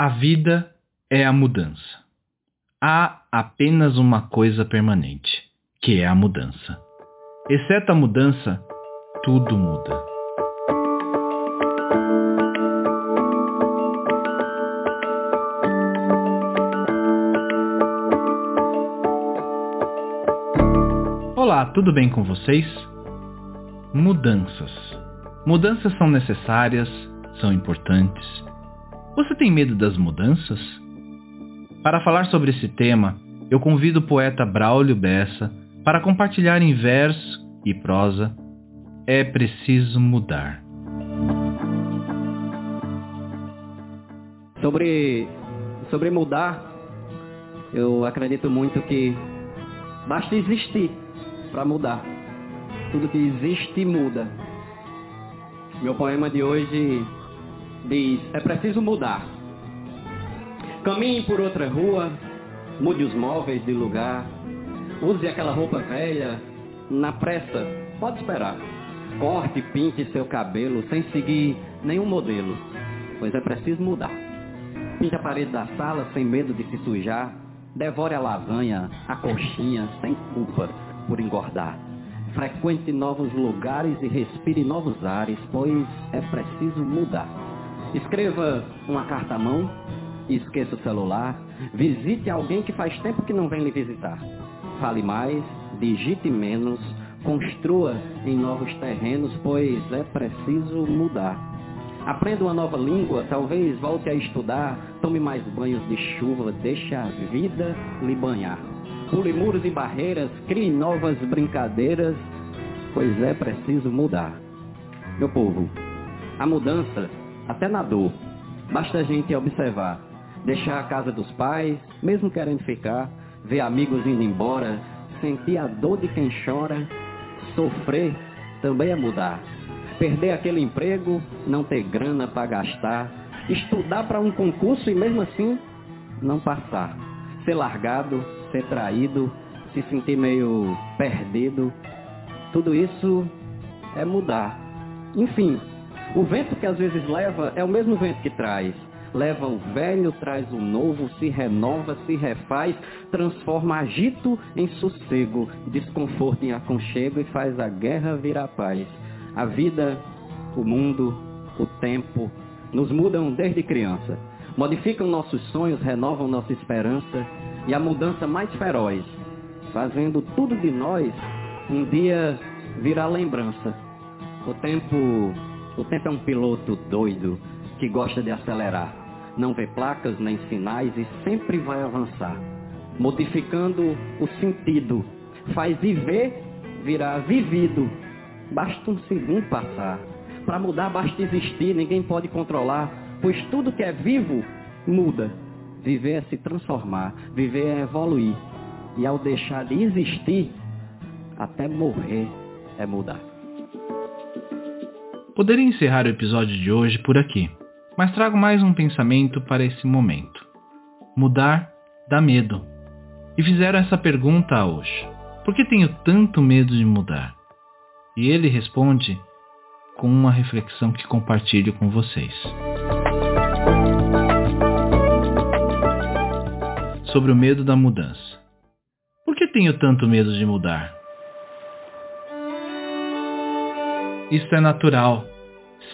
A vida é a mudança. Há apenas uma coisa permanente, que é a mudança. Exceto a mudança, tudo muda. Olá, tudo bem com vocês? Mudanças. Mudanças são necessárias, são importantes. Você tem medo das mudanças? Para falar sobre esse tema, eu convido o poeta Braulio Bessa para compartilhar em verso e prosa É Preciso Mudar. Sobre, sobre mudar, eu acredito muito que basta existir para mudar. Tudo que existe muda. Meu poema de hoje diz: É preciso mudar. Caminhe por outra rua, mude os móveis de lugar, use aquela roupa velha, na pressa, pode esperar. Corte, pinte seu cabelo sem seguir nenhum modelo, pois é preciso mudar. Pinte a parede da sala sem medo de se sujar, devore a lasanha, a coxinha, sem culpa por engordar. Frequente novos lugares e respire novos ares, pois é preciso mudar. Escreva uma carta à mão, esqueça o celular, visite alguém que faz tempo que não vem lhe visitar. Fale mais, digite menos, construa em novos terrenos, pois é preciso mudar. Aprenda uma nova língua, talvez volte a estudar, tome mais banhos de chuva, deixe a vida lhe banhar. Pule muros e barreiras, crie novas brincadeiras, pois é preciso mudar. Meu povo, a mudança, até na dor, basta a gente observar, deixar a casa dos pais, mesmo querendo ficar, ver amigos indo embora, sentir a dor de quem chora, sofrer também é mudar. Perder aquele emprego, não ter grana para gastar, estudar para um concurso e mesmo assim não passar. Ser largado, ser traído, se sentir meio perdido, tudo isso é mudar. Enfim, o vento que às vezes leva é o mesmo vento que traz. Leva o velho, traz o novo, se renova, se refaz, transforma agito em sossego, desconforto em aconchego e faz a guerra virar paz. A vida, o mundo, o tempo, nos mudam desde criança. Modificam nossos sonhos, renovam nossa esperança e a mudança mais feroz, fazendo tudo de nós um dia virar lembrança. O tempo, o tempo é um piloto doido que gosta de acelerar. Não vê placas nem sinais e sempre vai avançar, modificando o sentido. Faz viver virar vivido. Basta um segundo passar. Para mudar basta existir, ninguém pode controlar, pois tudo que é vivo muda. Viver é se transformar, viver é evoluir. E ao deixar de existir, até morrer é mudar. Poderia encerrar o episódio de hoje por aqui, mas trago mais um pensamento para esse momento. Mudar dá medo. E fizeram essa pergunta a Osho: Por que tenho tanto medo de mudar? E ele responde com uma reflexão que compartilho com vocês. Sobre o medo da mudança. Por que tenho tanto medo de mudar? Isso é natural.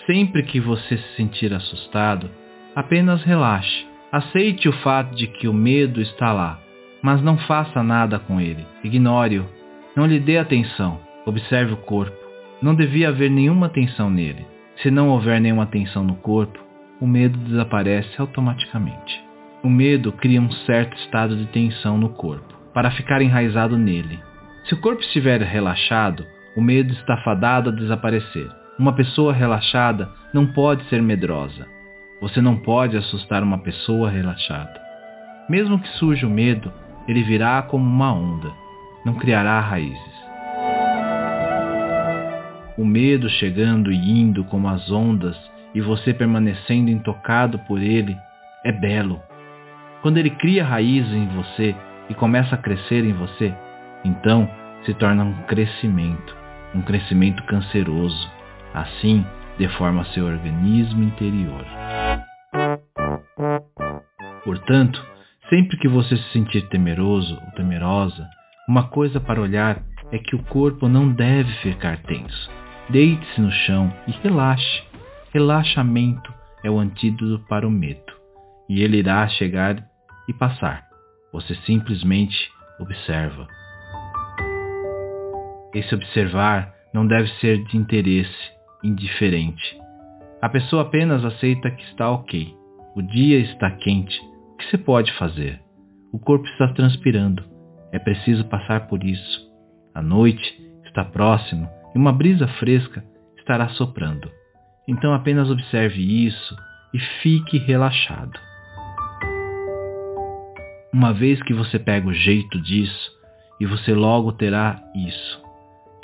Sempre que você se sentir assustado, apenas relaxe. Aceite o fato de que o medo está lá, mas não faça nada com ele. Ignore-o. Não lhe dê atenção. Observe o corpo. Não devia haver nenhuma tensão nele. Se não houver nenhuma tensão no corpo, o medo desaparece automaticamente. O medo cria um certo estado de tensão no corpo, para ficar enraizado nele. Se o corpo estiver relaxado, o medo está fadado a desaparecer. Uma pessoa relaxada não pode ser medrosa. Você não pode assustar uma pessoa relaxada. Mesmo que surja o medo, ele virá como uma onda, não criará raízes. O medo chegando e indo como as ondas e você permanecendo intocado por ele é belo. Quando ele cria raízes em você e começa a crescer em você, então se torna um crescimento um crescimento canceroso. Assim, deforma seu organismo interior. Portanto, sempre que você se sentir temeroso ou temerosa, uma coisa para olhar é que o corpo não deve ficar tenso. Deite-se no chão e relaxe. Relaxamento é o antídoto para o medo, e ele irá chegar e passar. Você simplesmente observa. Esse observar não deve ser de interesse, indiferente. A pessoa apenas aceita que está ok. O dia está quente. O que se pode fazer? O corpo está transpirando. É preciso passar por isso. A noite está próxima e uma brisa fresca estará soprando. Então apenas observe isso e fique relaxado. Uma vez que você pega o jeito disso, e você logo terá isso,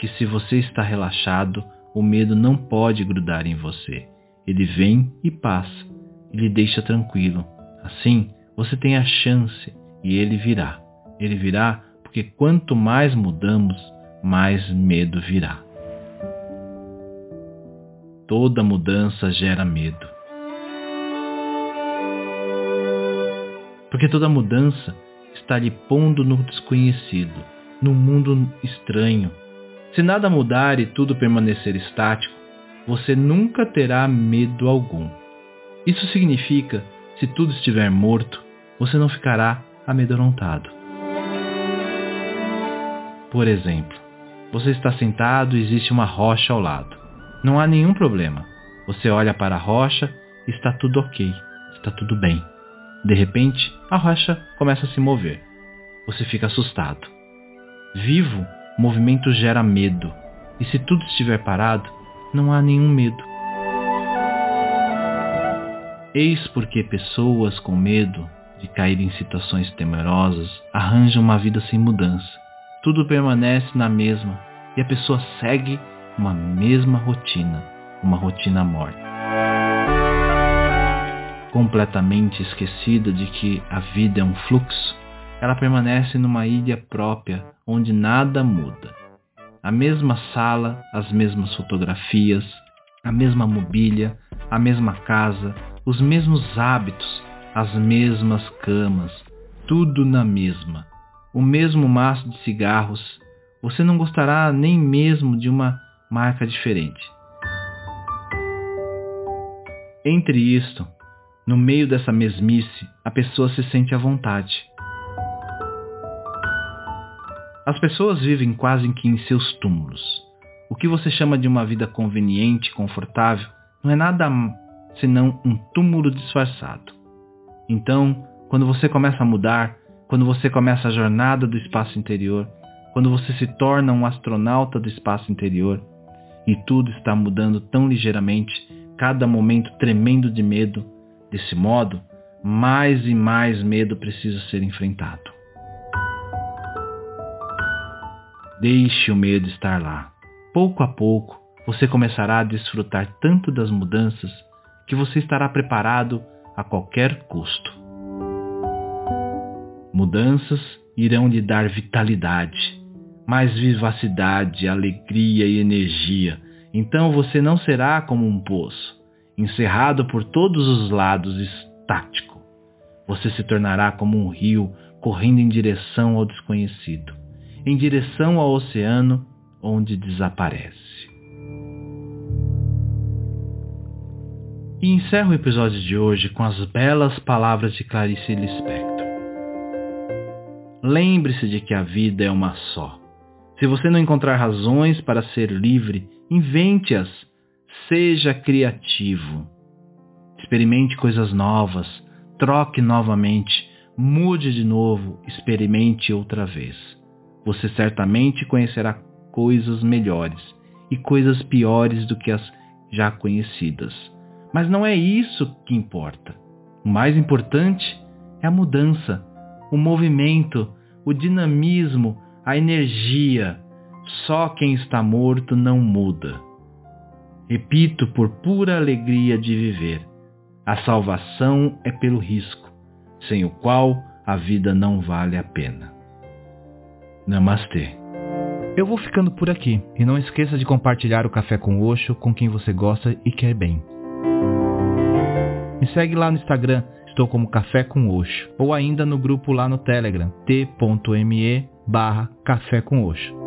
que se você está relaxado, o medo não pode grudar em você. Ele vem e passa, e lhe deixa tranquilo. Assim, você tem a chance e ele virá. Ele virá porque quanto mais mudamos, mais medo virá. Toda mudança gera medo. Porque toda mudança está lhe pondo no desconhecido, no mundo estranho. Se nada mudar e tudo permanecer estático, você nunca terá medo algum. Isso significa, se tudo estiver morto, você não ficará amedrontado. Por exemplo, você está sentado e existe uma rocha ao lado. Não há nenhum problema. Você olha para a rocha e está tudo ok, está tudo bem. De repente, a rocha começa a se mover. Você fica assustado. Vivo, movimento gera medo. E se tudo estiver parado, não há nenhum medo. Eis porque pessoas com medo de cair em situações temerosas arranjam uma vida sem mudança. Tudo permanece na mesma e a pessoa segue uma mesma rotina, uma rotina morta completamente esquecida de que a vida é um fluxo, ela permanece numa ilha própria onde nada muda. A mesma sala, as mesmas fotografias, a mesma mobília, a mesma casa, os mesmos hábitos, as mesmas camas, tudo na mesma. O mesmo maço de cigarros. Você não gostará nem mesmo de uma marca diferente. Entre isto no meio dessa mesmice, a pessoa se sente à vontade. As pessoas vivem quase que em seus túmulos. O que você chama de uma vida conveniente, confortável, não é nada senão um túmulo disfarçado. Então, quando você começa a mudar, quando você começa a jornada do espaço interior, quando você se torna um astronauta do espaço interior, e tudo está mudando tão ligeiramente, cada momento tremendo de medo, Desse modo, mais e mais medo precisa ser enfrentado. Deixe o medo estar lá. Pouco a pouco, você começará a desfrutar tanto das mudanças que você estará preparado a qualquer custo. Mudanças irão lhe dar vitalidade, mais vivacidade, alegria e energia. Então você não será como um poço encerrado por todos os lados, estático. Você se tornará como um rio correndo em direção ao desconhecido, em direção ao oceano onde desaparece. E encerro o episódio de hoje com as belas palavras de Clarice Lispector. Lembre-se de que a vida é uma só. Se você não encontrar razões para ser livre, invente-as Seja criativo. Experimente coisas novas. Troque novamente. Mude de novo. Experimente outra vez. Você certamente conhecerá coisas melhores e coisas piores do que as já conhecidas. Mas não é isso que importa. O mais importante é a mudança, o movimento, o dinamismo, a energia. Só quem está morto não muda. Repito, por pura alegria de viver. A salvação é pelo risco, sem o qual a vida não vale a pena. Namastê. Eu vou ficando por aqui e não esqueça de compartilhar o café com Osho com quem você gosta e quer bem. Me segue lá no Instagram Estou como Café com Oxo. Ou ainda no grupo lá no Telegram, t.me barra Café com Oxo.